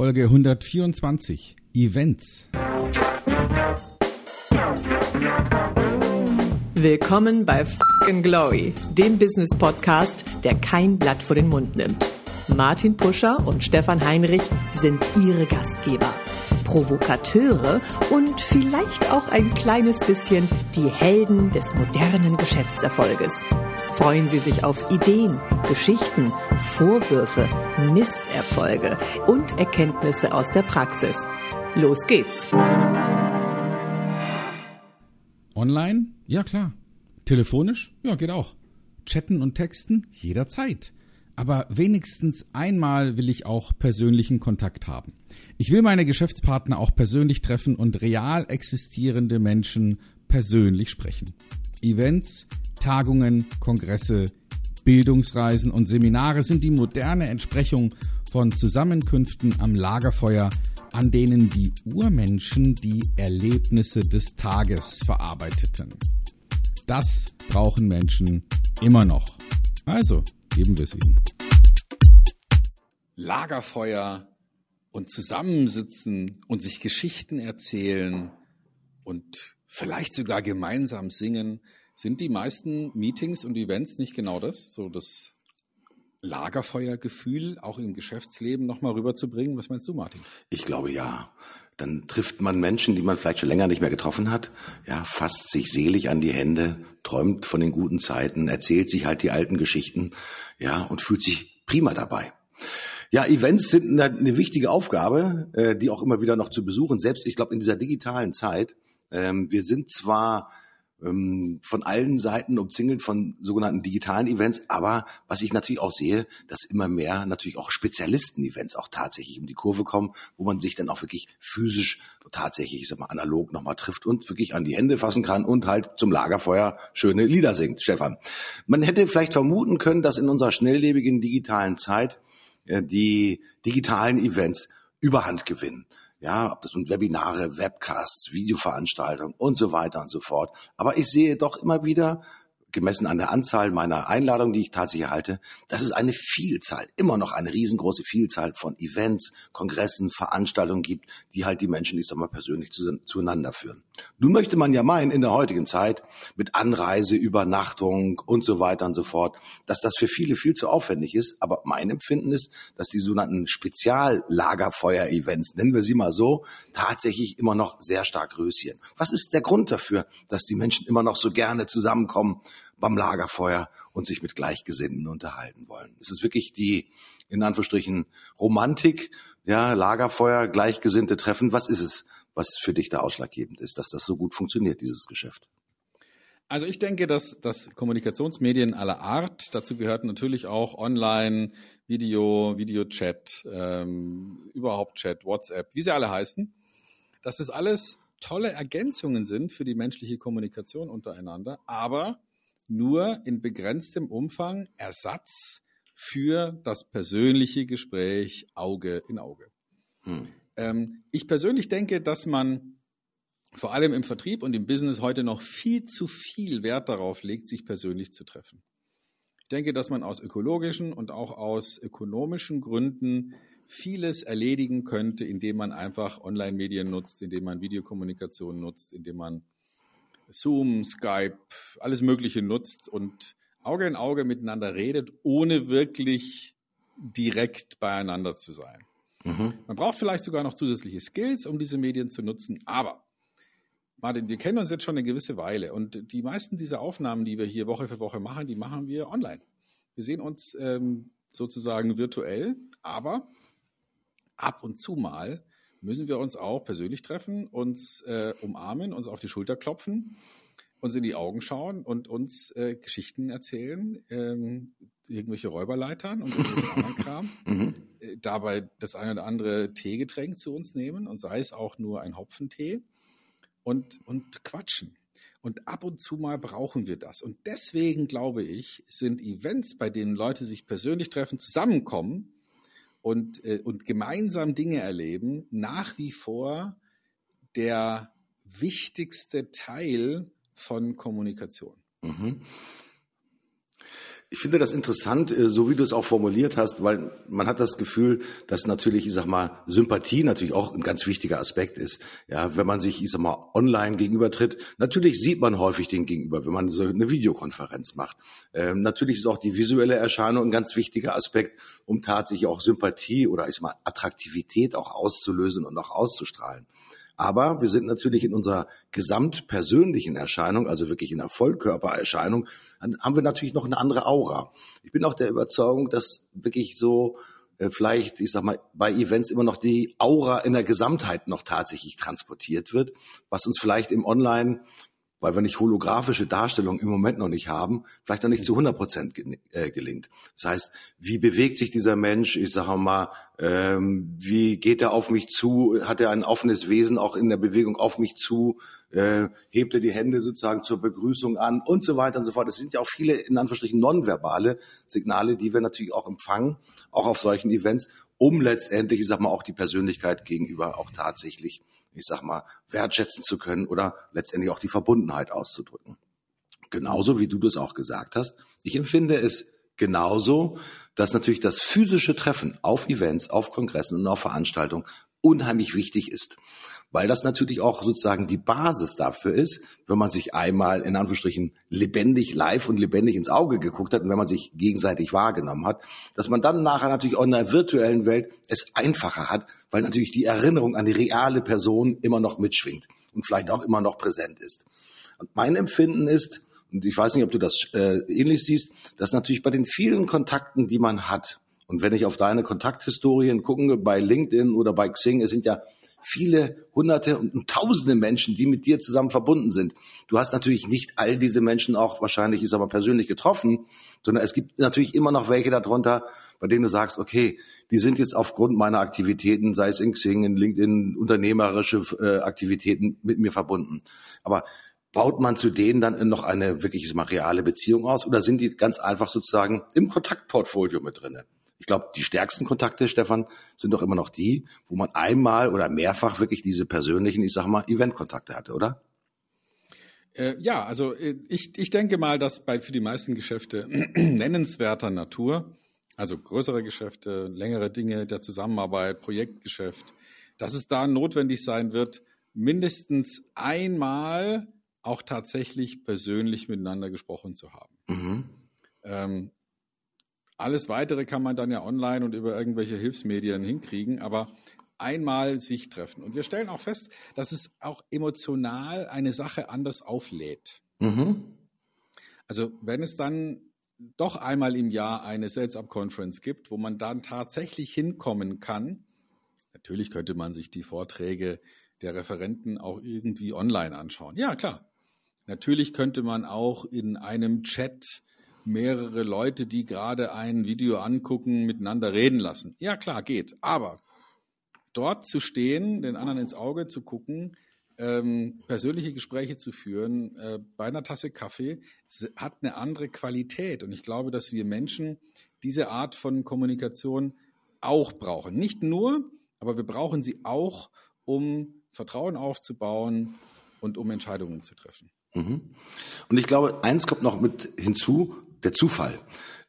Folge 124 Events. Willkommen bei Fucking Glory, dem Business Podcast, der kein Blatt vor den Mund nimmt. Martin Puscher und Stefan Heinrich sind ihre Gastgeber. Provokateure und vielleicht auch ein kleines bisschen die Helden des modernen Geschäftserfolges. Freuen Sie sich auf Ideen, Geschichten, Vorwürfe, Misserfolge und Erkenntnisse aus der Praxis. Los geht's! Online? Ja klar. Telefonisch? Ja, geht auch. Chatten und Texten? Jederzeit. Aber wenigstens einmal will ich auch persönlichen Kontakt haben. Ich will meine Geschäftspartner auch persönlich treffen und real existierende Menschen persönlich sprechen. Events, Tagungen, Kongresse, Bildungsreisen und Seminare sind die moderne Entsprechung von Zusammenkünften am Lagerfeuer, an denen die Urmenschen die Erlebnisse des Tages verarbeiteten. Das brauchen Menschen immer noch. Also geben wir es ihnen. Lagerfeuer und zusammensitzen und sich Geschichten erzählen und vielleicht sogar gemeinsam singen, sind die meisten Meetings und Events nicht genau das? So das Lagerfeuergefühl auch im Geschäftsleben nochmal rüberzubringen? Was meinst du, Martin? Ich glaube ja. Dann trifft man Menschen, die man vielleicht schon länger nicht mehr getroffen hat, ja, fasst sich selig an die Hände, träumt von den guten Zeiten, erzählt sich halt die alten Geschichten, ja, und fühlt sich prima dabei. Ja, Events sind eine, eine wichtige Aufgabe, äh, die auch immer wieder noch zu besuchen. Selbst, ich glaube, in dieser digitalen Zeit. Ähm, wir sind zwar ähm, von allen Seiten umzingelt von sogenannten digitalen Events. Aber was ich natürlich auch sehe, dass immer mehr natürlich auch Spezialisten-Events auch tatsächlich um die Kurve kommen, wo man sich dann auch wirklich physisch tatsächlich, ich sag mal, analog nochmal trifft und wirklich an die Hände fassen kann und halt zum Lagerfeuer schöne Lieder singt. Stefan, man hätte vielleicht vermuten können, dass in unserer schnelllebigen digitalen Zeit äh, die digitalen Events Überhand gewinnen ja, ob das sind Webinare, Webcasts, Videoveranstaltungen und so weiter und so fort. Aber ich sehe doch immer wieder gemessen an der Anzahl meiner Einladungen, die ich tatsächlich erhalte, dass es eine Vielzahl, immer noch eine riesengroße Vielzahl von Events, Kongressen, Veranstaltungen gibt, die halt die Menschen, ich sag mal, persönlich zu, zueinander führen. Nun möchte man ja meinen, in der heutigen Zeit, mit Anreise, Übernachtung und so weiter und so fort, dass das für viele viel zu aufwendig ist. Aber mein Empfinden ist, dass die sogenannten Speziallagerfeuer-Events, nennen wir sie mal so, tatsächlich immer noch sehr stark rösieren. Was ist der Grund dafür, dass die Menschen immer noch so gerne zusammenkommen beim Lagerfeuer und sich mit Gleichgesinnten unterhalten wollen. Es ist wirklich die, in Anführungsstrichen, Romantik, ja, Lagerfeuer, Gleichgesinnte treffen. Was ist es, was für dich da ausschlaggebend ist, dass das so gut funktioniert, dieses Geschäft? Also ich denke, dass, dass Kommunikationsmedien aller Art, dazu gehört natürlich auch Online, Video, Videochat, ähm, überhaupt Chat, WhatsApp, wie sie alle heißen, dass es alles tolle Ergänzungen sind für die menschliche Kommunikation untereinander, aber nur in begrenztem Umfang Ersatz für das persönliche Gespräch Auge in Auge. Hm. Ähm, ich persönlich denke, dass man vor allem im Vertrieb und im Business heute noch viel zu viel Wert darauf legt, sich persönlich zu treffen. Ich denke, dass man aus ökologischen und auch aus ökonomischen Gründen vieles erledigen könnte, indem man einfach Online-Medien nutzt, indem man Videokommunikation nutzt, indem man Zoom, Skype, alles Mögliche nutzt und Auge in Auge miteinander redet, ohne wirklich direkt beieinander zu sein. Mhm. Man braucht vielleicht sogar noch zusätzliche Skills, um diese Medien zu nutzen, aber Martin, wir kennen uns jetzt schon eine gewisse Weile und die meisten dieser Aufnahmen, die wir hier Woche für Woche machen, die machen wir online. Wir sehen uns ähm, sozusagen virtuell, aber ab und zu mal müssen wir uns auch persönlich treffen, uns äh, umarmen, uns auf die Schulter klopfen, uns in die Augen schauen und uns äh, Geschichten erzählen, ähm, irgendwelche Räuberleitern und irgendwelchen anderen Kram. Mhm. Dabei das eine oder andere Teegetränk zu uns nehmen und sei es auch nur ein Hopfentee und, und quatschen. Und ab und zu mal brauchen wir das. Und deswegen glaube ich, sind Events, bei denen Leute sich persönlich treffen, zusammenkommen, und, äh, und gemeinsam Dinge erleben, nach wie vor der wichtigste Teil von Kommunikation. Mhm. Ich finde das interessant, äh, so wie du es auch formuliert hast, weil man hat das Gefühl, dass natürlich, ich sag mal, Sympathie natürlich auch ein ganz wichtiger Aspekt ist. Ja, wenn man sich, ich sag mal, online gegenübertritt, natürlich sieht man häufig den Gegenüber, wenn man so eine Videokonferenz macht. Ähm, natürlich ist auch die visuelle Erscheinung ein ganz wichtiger Aspekt, um tatsächlich auch Sympathie oder ich sag mal Attraktivität auch auszulösen und auch auszustrahlen. Aber wir sind natürlich in unserer gesamtpersönlichen Erscheinung, also wirklich in der Vollkörpererscheinung, haben wir natürlich noch eine andere Aura. Ich bin auch der Überzeugung, dass wirklich so äh, vielleicht, ich sag mal, bei Events immer noch die Aura in der Gesamtheit noch tatsächlich transportiert wird, was uns vielleicht im Online weil wir nicht holographische Darstellungen im Moment noch nicht haben, vielleicht noch nicht zu 100 Prozent äh, gelingt. Das heißt, wie bewegt sich dieser Mensch? Ich sage mal, ähm, wie geht er auf mich zu? Hat er ein offenes Wesen auch in der Bewegung auf mich zu? Äh, hebt er die Hände sozusagen zur Begrüßung an und so weiter und so fort. Es sind ja auch viele, in Anführungsstrichen, nonverbale Signale, die wir natürlich auch empfangen, auch auf solchen Events, um letztendlich, ich sag mal, auch die Persönlichkeit gegenüber auch tatsächlich ich sag mal, wertschätzen zu können oder letztendlich auch die Verbundenheit auszudrücken. Genauso wie du das auch gesagt hast. Ich empfinde es genauso, dass natürlich das physische Treffen auf Events, auf Kongressen und auf Veranstaltungen unheimlich wichtig ist weil das natürlich auch sozusagen die Basis dafür ist, wenn man sich einmal in Anführungsstrichen lebendig live und lebendig ins Auge geguckt hat und wenn man sich gegenseitig wahrgenommen hat, dass man dann nachher natürlich auch in der virtuellen Welt es einfacher hat, weil natürlich die Erinnerung an die reale Person immer noch mitschwingt und vielleicht auch immer noch präsent ist. Und mein Empfinden ist, und ich weiß nicht, ob du das äh, ähnlich siehst, dass natürlich bei den vielen Kontakten, die man hat, und wenn ich auf deine Kontakthistorien gucke, bei LinkedIn oder bei Xing, es sind ja viele hunderte und tausende Menschen, die mit dir zusammen verbunden sind. Du hast natürlich nicht all diese Menschen auch wahrscheinlich, ist aber persönlich getroffen, sondern es gibt natürlich immer noch welche darunter, bei denen du sagst, okay, die sind jetzt aufgrund meiner Aktivitäten, sei es in Xing, in LinkedIn, unternehmerische äh, Aktivitäten mit mir verbunden. Aber baut man zu denen dann noch eine wirklich mal reale Beziehung aus oder sind die ganz einfach sozusagen im Kontaktportfolio mit drinne? Ich glaube, die stärksten Kontakte, Stefan, sind doch immer noch die, wo man einmal oder mehrfach wirklich diese persönlichen, ich sag mal, Eventkontakte hatte, oder? Äh, ja, also äh, ich, ich denke mal, dass bei für die meisten Geschäfte nennenswerter Natur, also größere Geschäfte, längere Dinge der Zusammenarbeit, Projektgeschäft, dass es da notwendig sein wird, mindestens einmal auch tatsächlich persönlich miteinander gesprochen zu haben. Mhm. Ähm, alles weitere kann man dann ja online und über irgendwelche Hilfsmedien hinkriegen, aber einmal sich treffen. Und wir stellen auch fest, dass es auch emotional eine Sache anders auflädt. Mhm. Also wenn es dann doch einmal im Jahr eine Sales Up Conference gibt, wo man dann tatsächlich hinkommen kann, natürlich könnte man sich die Vorträge der Referenten auch irgendwie online anschauen. Ja, klar. Natürlich könnte man auch in einem Chat mehrere Leute, die gerade ein Video angucken, miteinander reden lassen. Ja, klar, geht. Aber dort zu stehen, den anderen ins Auge zu gucken, ähm, persönliche Gespräche zu führen äh, bei einer Tasse Kaffee, hat eine andere Qualität. Und ich glaube, dass wir Menschen diese Art von Kommunikation auch brauchen. Nicht nur, aber wir brauchen sie auch, um Vertrauen aufzubauen und um Entscheidungen zu treffen. Mhm. Und ich glaube, eins kommt noch mit hinzu, der Zufall.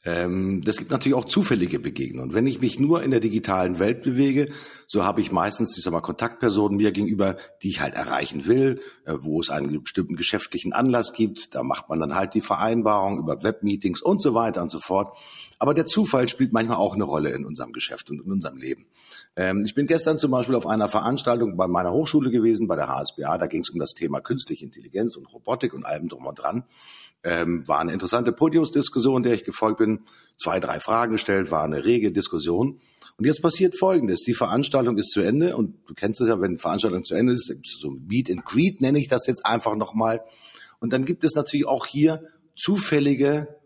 Ähm, das gibt natürlich auch zufällige Begegnungen. Wenn ich mich nur in der digitalen Welt bewege, so habe ich meistens, ich sag mal, Kontaktpersonen mir gegenüber, die ich halt erreichen will, äh, wo es einen bestimmten geschäftlichen Anlass gibt. Da macht man dann halt die Vereinbarung über Webmeetings und so weiter und so fort. Aber der Zufall spielt manchmal auch eine Rolle in unserem Geschäft und in unserem Leben. Ähm, ich bin gestern zum Beispiel auf einer Veranstaltung bei meiner Hochschule gewesen, bei der HSBA. Da ging es um das Thema künstliche Intelligenz und Robotik und allem drum und dran. Ähm, war eine interessante Podiumsdiskussion, der ich gefolgt bin. Zwei, drei Fragen gestellt, war eine rege Diskussion. Und jetzt passiert Folgendes. Die Veranstaltung ist zu Ende und du kennst es ja, wenn Veranstaltung zu Ende ist, so Meet and Greet nenne ich das jetzt einfach nochmal. Und dann gibt es natürlich auch hier zufällige,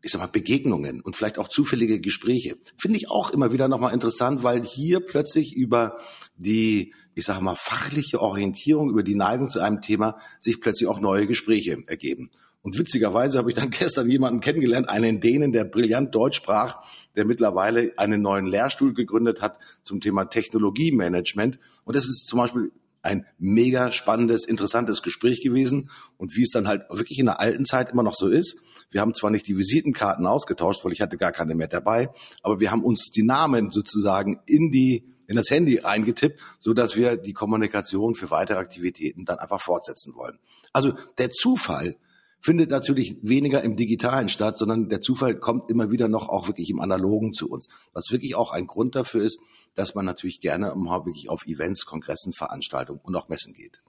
ich sag mal, Begegnungen und vielleicht auch zufällige Gespräche. Finde ich auch immer wieder nochmal interessant, weil hier plötzlich über die, ich sag mal, fachliche Orientierung, über die Neigung zu einem Thema sich plötzlich auch neue Gespräche ergeben. Und witzigerweise habe ich dann gestern jemanden kennengelernt, einen Dänen, der brillant Deutsch sprach, der mittlerweile einen neuen Lehrstuhl gegründet hat zum Thema Technologiemanagement. Und das ist zum Beispiel ein mega spannendes, interessantes Gespräch gewesen. Und wie es dann halt wirklich in der alten Zeit immer noch so ist, wir haben zwar nicht die Visitenkarten ausgetauscht, weil ich hatte gar keine mehr dabei, aber wir haben uns die Namen sozusagen in die in das Handy eingetippt, so dass wir die Kommunikation für weitere Aktivitäten dann einfach fortsetzen wollen. Also der Zufall findet natürlich weniger im Digitalen statt, sondern der Zufall kommt immer wieder noch auch wirklich im Analogen zu uns. Was wirklich auch ein Grund dafür ist, dass man natürlich gerne wirklich auf Events, Kongressen, Veranstaltungen und auch Messen geht.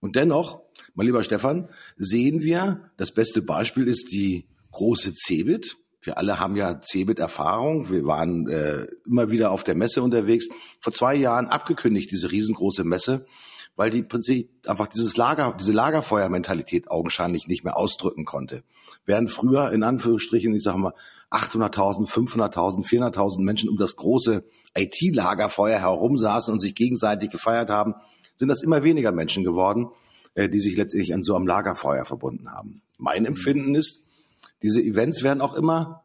Und dennoch, mein lieber Stefan, sehen wir, das beste Beispiel ist die große Cebit. Wir alle haben ja Cebit-Erfahrung. Wir waren äh, immer wieder auf der Messe unterwegs. Vor zwei Jahren abgekündigt, diese riesengroße Messe weil die Prinzip einfach dieses Lager, diese Lagerfeuermentalität augenscheinlich nicht mehr ausdrücken konnte. Während früher in Anführungsstrichen, ich sage mal, 800.000, 500.000, 400.000 Menschen um das große IT-Lagerfeuer herum saßen und sich gegenseitig gefeiert haben, sind das immer weniger Menschen geworden, äh, die sich letztendlich an so einem Lagerfeuer verbunden haben. Mein Empfinden ist, diese Events werden auch immer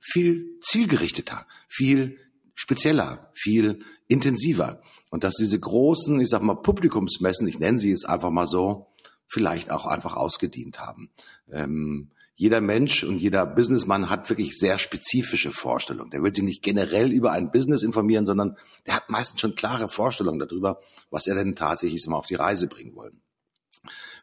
viel zielgerichteter, viel spezieller, viel intensiver. Und dass diese großen, ich sag mal, Publikumsmessen, ich nenne sie jetzt einfach mal so, vielleicht auch einfach ausgedient haben. Ähm, jeder Mensch und jeder Businessmann hat wirklich sehr spezifische Vorstellungen. Der will sich nicht generell über ein Business informieren, sondern der hat meistens schon klare Vorstellungen darüber, was er denn tatsächlich mal auf die Reise bringen wollen.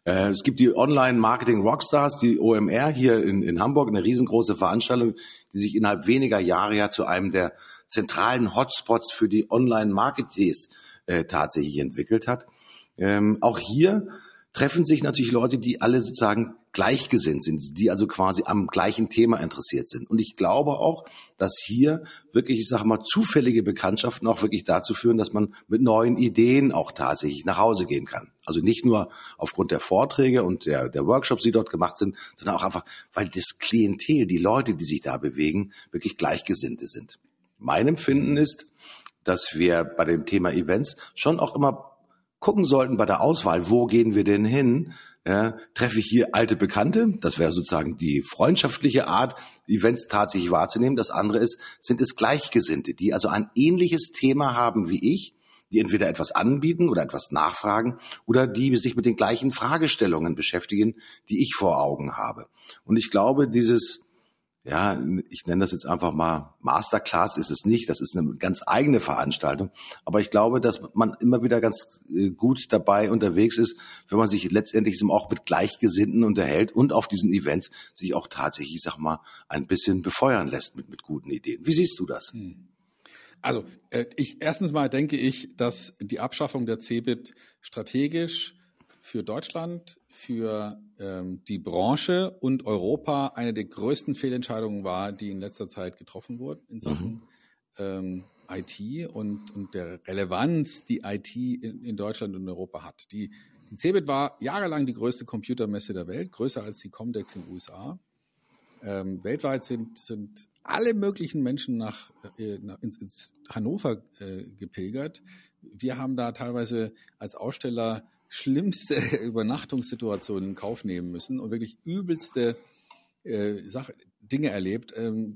Äh, es gibt die Online Marketing Rockstars, die OMR hier in, in Hamburg, eine riesengroße Veranstaltung, die sich innerhalb weniger Jahre ja zu einem der zentralen Hotspots für die Online-Marketeers äh, tatsächlich entwickelt hat. Ähm, auch hier treffen sich natürlich Leute, die alle sozusagen gleichgesinnt sind, die also quasi am gleichen Thema interessiert sind. Und ich glaube auch, dass hier wirklich, ich sage mal, zufällige Bekanntschaften auch wirklich dazu führen, dass man mit neuen Ideen auch tatsächlich nach Hause gehen kann. Also nicht nur aufgrund der Vorträge und der, der Workshops, die dort gemacht sind, sondern auch einfach, weil das Klientel, die Leute, die sich da bewegen, wirklich Gleichgesinnte sind. Mein Empfinden ist, dass wir bei dem Thema Events schon auch immer gucken sollten bei der Auswahl, wo gehen wir denn hin? Ja, treffe ich hier alte Bekannte? Das wäre sozusagen die freundschaftliche Art, Events tatsächlich wahrzunehmen. Das andere ist, sind es Gleichgesinnte, die also ein ähnliches Thema haben wie ich, die entweder etwas anbieten oder etwas nachfragen oder die sich mit den gleichen Fragestellungen beschäftigen, die ich vor Augen habe. Und ich glaube, dieses ja, ich nenne das jetzt einfach mal Masterclass ist es nicht, das ist eine ganz eigene Veranstaltung. Aber ich glaube, dass man immer wieder ganz äh, gut dabei unterwegs ist, wenn man sich letztendlich auch mit Gleichgesinnten unterhält und auf diesen Events sich auch tatsächlich, ich sag mal, ein bisschen befeuern lässt mit, mit guten Ideen. Wie siehst du das? Hm. Also, äh, ich, erstens mal denke ich, dass die Abschaffung der CeBIT strategisch für Deutschland, für ähm, die Branche und Europa eine der größten Fehlentscheidungen war, die in letzter Zeit getroffen wurden in Sachen mhm. ähm, IT und, und der Relevanz, die IT in, in Deutschland und Europa hat. Die, die CeBIT war jahrelang die größte Computermesse der Welt, größer als die Comdex in den USA. Ähm, weltweit sind, sind alle möglichen Menschen nach, äh, nach ins, ins Hannover äh, gepilgert. Wir haben da teilweise als Aussteller schlimmste Übernachtungssituationen in Kauf nehmen müssen und wirklich übelste äh, Sache, Dinge erlebt. Ähm,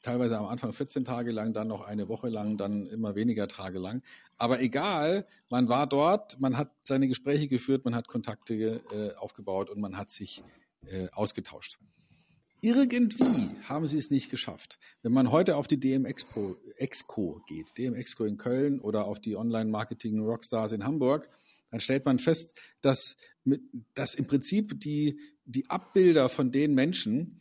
teilweise am Anfang 14 Tage lang, dann noch eine Woche lang, dann immer weniger Tage lang. Aber egal, man war dort, man hat seine Gespräche geführt, man hat Kontakte äh, aufgebaut und man hat sich äh, ausgetauscht. Irgendwie haben sie es nicht geschafft. Wenn man heute auf die DM Expo, Exco geht, DM Exco in Köln oder auf die Online Marketing Rockstars in Hamburg, dann stellt man fest, dass, dass im Prinzip die, die Abbilder von den Menschen,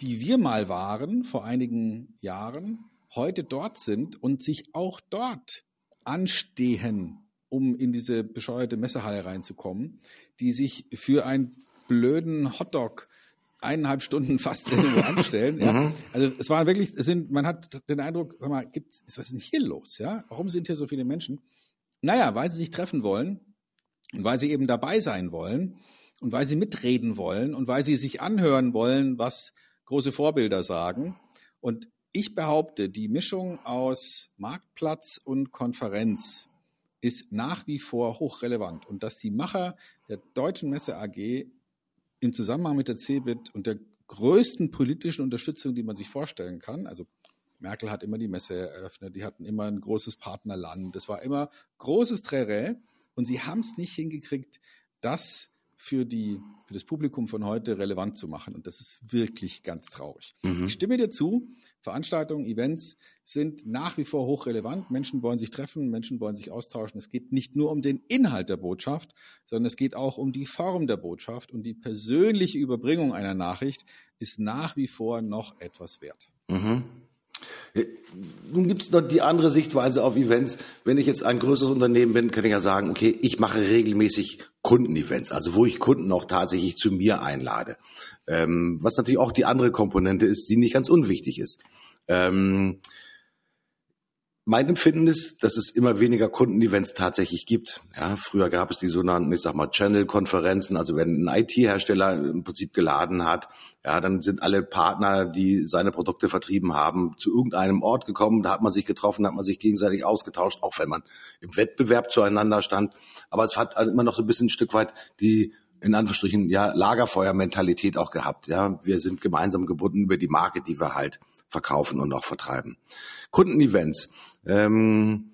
die wir mal waren vor einigen Jahren, heute dort sind und sich auch dort anstehen, um in diese bescheuerte Messehalle reinzukommen, die sich für einen blöden Hotdog eineinhalb Stunden fast irgendwo anstellen. Ja. Mhm. Also es war wirklich, es sind, man hat den Eindruck, sag mal, gibt's, was ist denn hier los? Ja? Warum sind hier so viele Menschen? Naja, weil sie sich treffen wollen und weil sie eben dabei sein wollen und weil sie mitreden wollen und weil sie sich anhören wollen, was große Vorbilder sagen. Und ich behaupte, die Mischung aus Marktplatz und Konferenz ist nach wie vor hochrelevant und dass die Macher der Deutschen Messe AG im Zusammenhang mit der CeBIT und der größten politischen Unterstützung, die man sich vorstellen kann, also Merkel hat immer die Messe eröffnet, die hatten immer ein großes Partnerland, es war immer großes Trärä, Und sie haben es nicht hingekriegt, das für, die, für das Publikum von heute relevant zu machen. Und das ist wirklich ganz traurig. Mhm. Ich stimme dir zu, Veranstaltungen, Events sind nach wie vor hochrelevant. Menschen wollen sich treffen, Menschen wollen sich austauschen. Es geht nicht nur um den Inhalt der Botschaft, sondern es geht auch um die Form der Botschaft. Und die persönliche Überbringung einer Nachricht ist nach wie vor noch etwas wert. Mhm. Nun gibt es noch die andere Sichtweise auf Events. Wenn ich jetzt ein größeres Unternehmen bin, kann ich ja sagen, okay, ich mache regelmäßig Kundenevents, also wo ich Kunden auch tatsächlich zu mir einlade. Ähm, was natürlich auch die andere Komponente ist, die nicht ganz unwichtig ist. Ähm, mein Empfinden ist, dass es immer weniger Kundenevents tatsächlich gibt. Ja, früher gab es die sogenannten, ich sag mal, Channel-Konferenzen. Also wenn ein IT-Hersteller im Prinzip geladen hat, ja, dann sind alle Partner, die seine Produkte vertrieben haben, zu irgendeinem Ort gekommen. Da hat man sich getroffen, hat man sich gegenseitig ausgetauscht, auch wenn man im Wettbewerb zueinander stand. Aber es hat immer noch so ein bisschen ein Stück weit die in Anführungsstrichen ja Lagerfeuer-Mentalität auch gehabt. Ja, wir sind gemeinsam gebunden über die Marke, die wir halt verkaufen und auch vertreiben. Kundenevents. Ähm,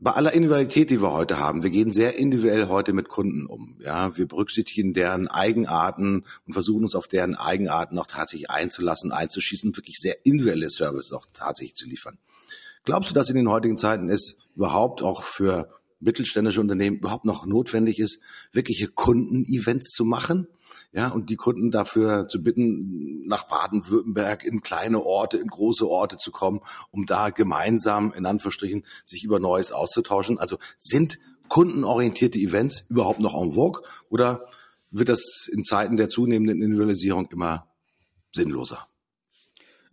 bei aller Individualität, die wir heute haben, wir gehen sehr individuell heute mit Kunden um. Ja, wir berücksichtigen deren Eigenarten und versuchen uns auf deren Eigenarten auch tatsächlich einzulassen, einzuschießen und wirklich sehr individuelle Services auch tatsächlich zu liefern. Glaubst du, dass in den heutigen Zeiten es überhaupt auch für mittelständische Unternehmen überhaupt noch notwendig ist, wirkliche Kundenevents zu machen? Ja, und die Kunden dafür zu bitten, nach Baden-Württemberg in kleine Orte, in große Orte zu kommen, um da gemeinsam, in Anführungsstrichen, sich über Neues auszutauschen. Also sind kundenorientierte Events überhaupt noch en vogue oder wird das in Zeiten der zunehmenden Individualisierung immer sinnloser?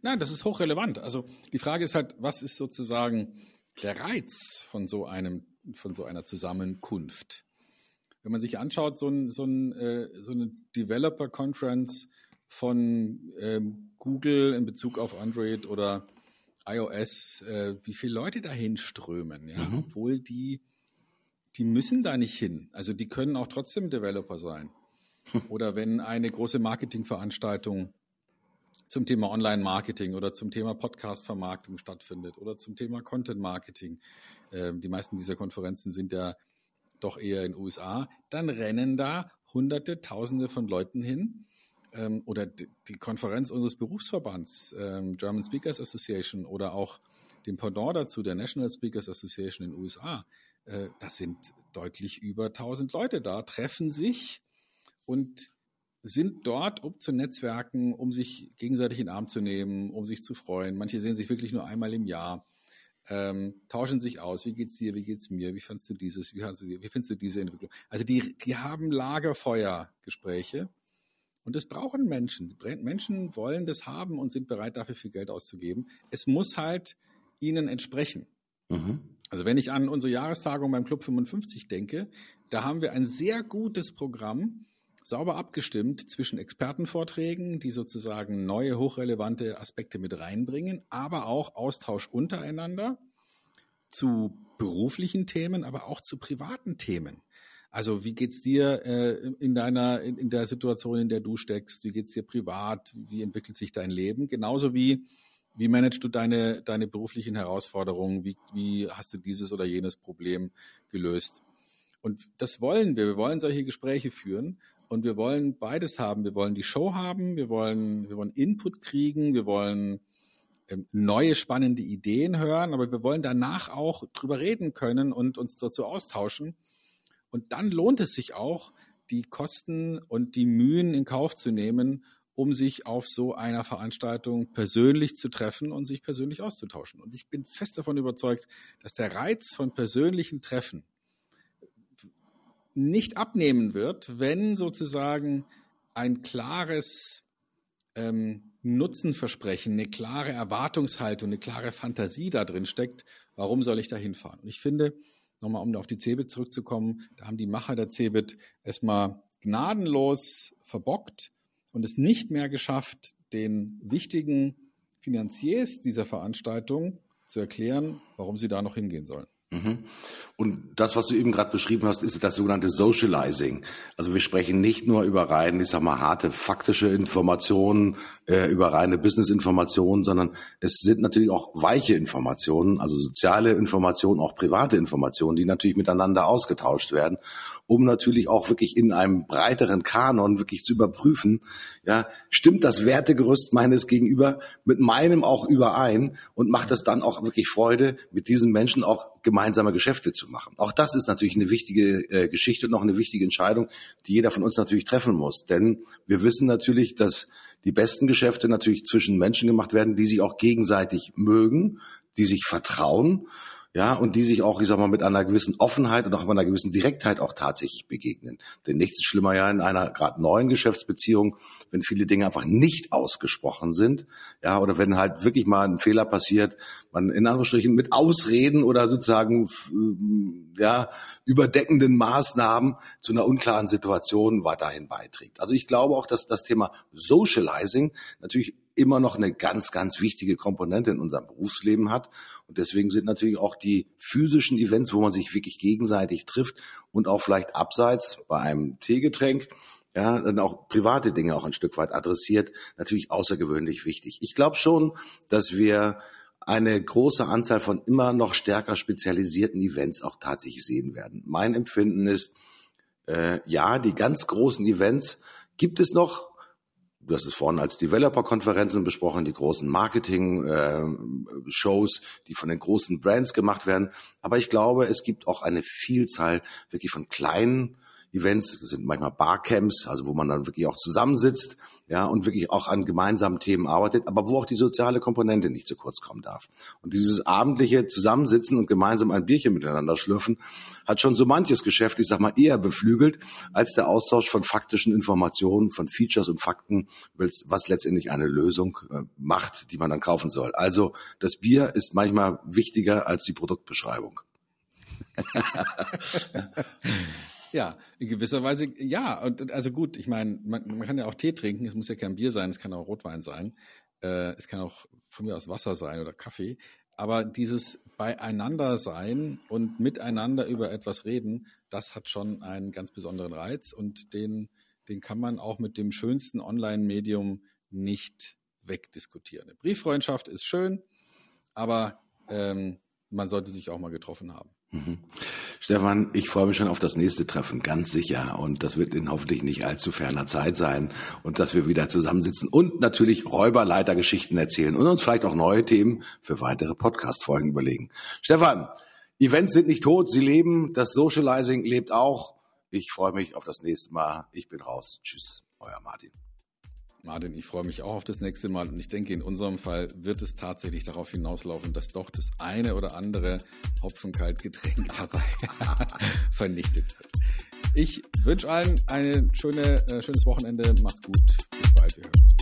Nein, das ist hochrelevant. Also die Frage ist halt, was ist sozusagen der Reiz von so einem, von so einer Zusammenkunft? Wenn man sich anschaut, so, ein, so, ein, äh, so eine Developer Conference von ähm, Google in Bezug auf Android oder iOS, äh, wie viele Leute dahin strömen, ja, mhm. obwohl die, die müssen da nicht hin. Also die können auch trotzdem Developer sein. Oder wenn eine große Marketingveranstaltung zum Thema Online-Marketing oder zum Thema Podcast-Vermarktung stattfindet oder zum Thema Content-Marketing. Ähm, die meisten dieser Konferenzen sind ja doch eher in den USA, dann rennen da Hunderte, Tausende von Leuten hin. Ähm, oder die, Konferenz unseres Berufsverbands, ähm, German Speakers Association oder auch dem Pendant dazu, der National Speakers Association in den USA. Äh, das sind deutlich über 1000 Leute da, treffen sich und sind dort, um zu netzwerken, um sich gegenseitig in den Arm zu nehmen, um sich zu freuen. Manche sehen sich wirklich nur einmal im Jahr ähm, tauschen sich aus. Wie geht's dir? Wie geht's mir? Wie fandst du dieses? Wie, fandst du, wie findest du diese Entwicklung? Also die, die haben Lagerfeuergespräche und das brauchen Menschen. Menschen wollen das haben und sind bereit, dafür viel Geld auszugeben. Es muss halt ihnen entsprechen. Mhm. Also wenn ich an unsere Jahrestagung beim Club 55 denke, da haben wir ein sehr gutes Programm, sauber abgestimmt zwischen Expertenvorträgen, die sozusagen neue, hochrelevante Aspekte mit reinbringen, aber auch Austausch untereinander zu beruflichen Themen, aber auch zu privaten Themen. Also wie geht's dir äh, in deiner in, in, der Situation, in der du steckst? Wie geht's dir privat? Wie entwickelt sich dein Leben? Genauso wie wie managst du deine deine beruflichen Herausforderungen? Wie wie hast du dieses oder jenes Problem gelöst? Und das wollen wir. Wir wollen solche Gespräche führen. Und wir wollen beides haben. Wir wollen die Show haben, wir wollen, wir wollen Input kriegen, wir wollen ähm, neue spannende Ideen hören, aber wir wollen danach auch drüber reden können und uns dazu austauschen. Und dann lohnt es sich auch, die Kosten und die Mühen in Kauf zu nehmen, um sich auf so einer Veranstaltung persönlich zu treffen und sich persönlich auszutauschen. Und ich bin fest davon überzeugt, dass der Reiz von persönlichen Treffen nicht abnehmen wird, wenn sozusagen ein klares ähm, Nutzenversprechen, eine klare Erwartungshaltung, eine klare Fantasie da drin steckt, warum soll ich da hinfahren? Und ich finde, nochmal um auf die Cebit zurückzukommen, da haben die Macher der Cebit erstmal gnadenlos verbockt und es nicht mehr geschafft, den wichtigen Finanziers dieser Veranstaltung zu erklären, warum sie da noch hingehen sollen. Mhm. Und das, was du eben gerade beschrieben hast, ist das sogenannte Socializing. Also wir sprechen nicht nur über rein, ich sag mal, harte faktische Informationen, äh, über reine Business-Informationen, sondern es sind natürlich auch weiche Informationen, also soziale Informationen, auch private Informationen, die natürlich miteinander ausgetauscht werden, um natürlich auch wirklich in einem breiteren Kanon wirklich zu überprüfen, ja, stimmt das Wertegerüst meines Gegenüber mit meinem auch überein und macht es dann auch wirklich Freude, mit diesen Menschen auch gemeinsame Geschäfte zu machen. Auch das ist natürlich eine wichtige äh, Geschichte und auch eine wichtige Entscheidung, die jeder von uns natürlich treffen muss. Denn wir wissen natürlich, dass die besten Geschäfte natürlich zwischen Menschen gemacht werden, die sich auch gegenseitig mögen, die sich vertrauen ja, und die sich auch, ich sag mal, mit einer gewissen Offenheit und auch mit einer gewissen Direktheit auch tatsächlich begegnen. Denn nichts ist schlimmer ja in einer gerade neuen Geschäftsbeziehung, wenn viele Dinge einfach nicht ausgesprochen sind, ja, oder wenn halt wirklich mal ein Fehler passiert, man in Anführungsstrichen mit Ausreden oder sozusagen, ja, überdeckenden Maßnahmen zu einer unklaren Situation weiterhin beiträgt. Also ich glaube auch, dass das Thema Socializing natürlich immer noch eine ganz, ganz wichtige Komponente in unserem Berufsleben hat. Und deswegen sind natürlich auch die physischen Events, wo man sich wirklich gegenseitig trifft und auch vielleicht abseits bei einem Teegetränk, ja, dann auch private Dinge auch ein Stück weit adressiert, natürlich außergewöhnlich wichtig. Ich glaube schon, dass wir eine große Anzahl von immer noch stärker spezialisierten Events auch tatsächlich sehen werden. Mein Empfinden ist, äh, ja, die ganz großen Events gibt es noch, du hast es vorhin als Developer-Konferenzen besprochen, die großen Marketing-Shows, äh, die von den großen Brands gemacht werden. Aber ich glaube, es gibt auch eine Vielzahl wirklich von kleinen Events, das sind manchmal Barcamps, also wo man dann wirklich auch zusammensitzt, ja, und wirklich auch an gemeinsamen Themen arbeitet, aber wo auch die soziale Komponente nicht zu kurz kommen darf. Und dieses abendliche Zusammensitzen und gemeinsam ein Bierchen miteinander schlürfen, hat schon so manches Geschäft, ich sag mal, eher beflügelt, als der Austausch von faktischen Informationen, von Features und Fakten, was letztendlich eine Lösung äh, macht, die man dann kaufen soll. Also das Bier ist manchmal wichtiger als die Produktbeschreibung. Ja, in gewisser Weise ja. Und also gut, ich meine, man, man, kann ja auch Tee trinken, es muss ja kein Bier sein, es kann auch Rotwein sein, äh, es kann auch von mir aus Wasser sein oder Kaffee. Aber dieses Beieinander sein und miteinander über etwas reden, das hat schon einen ganz besonderen Reiz und den, den kann man auch mit dem schönsten Online-Medium nicht wegdiskutieren. Eine Brieffreundschaft ist schön, aber ähm, man sollte sich auch mal getroffen haben. Mhm. Stefan, ich freue mich schon auf das nächste Treffen, ganz sicher. Und das wird in hoffentlich nicht allzu ferner Zeit sein. Und dass wir wieder zusammensitzen und natürlich Räuberleitergeschichten erzählen und uns vielleicht auch neue Themen für weitere Podcast-Folgen überlegen. Stefan, Events sind nicht tot, sie leben. Das Socializing lebt auch. Ich freue mich auf das nächste Mal. Ich bin raus. Tschüss, euer Martin. Martin, ich freue mich auch auf das nächste Mal und ich denke, in unserem Fall wird es tatsächlich darauf hinauslaufen, dass doch das eine oder andere Hopfenkaltgetränk dabei vernichtet wird. Ich wünsche allen ein schöne, äh, schönes Wochenende. Macht's gut. Bis bald. Wir hören.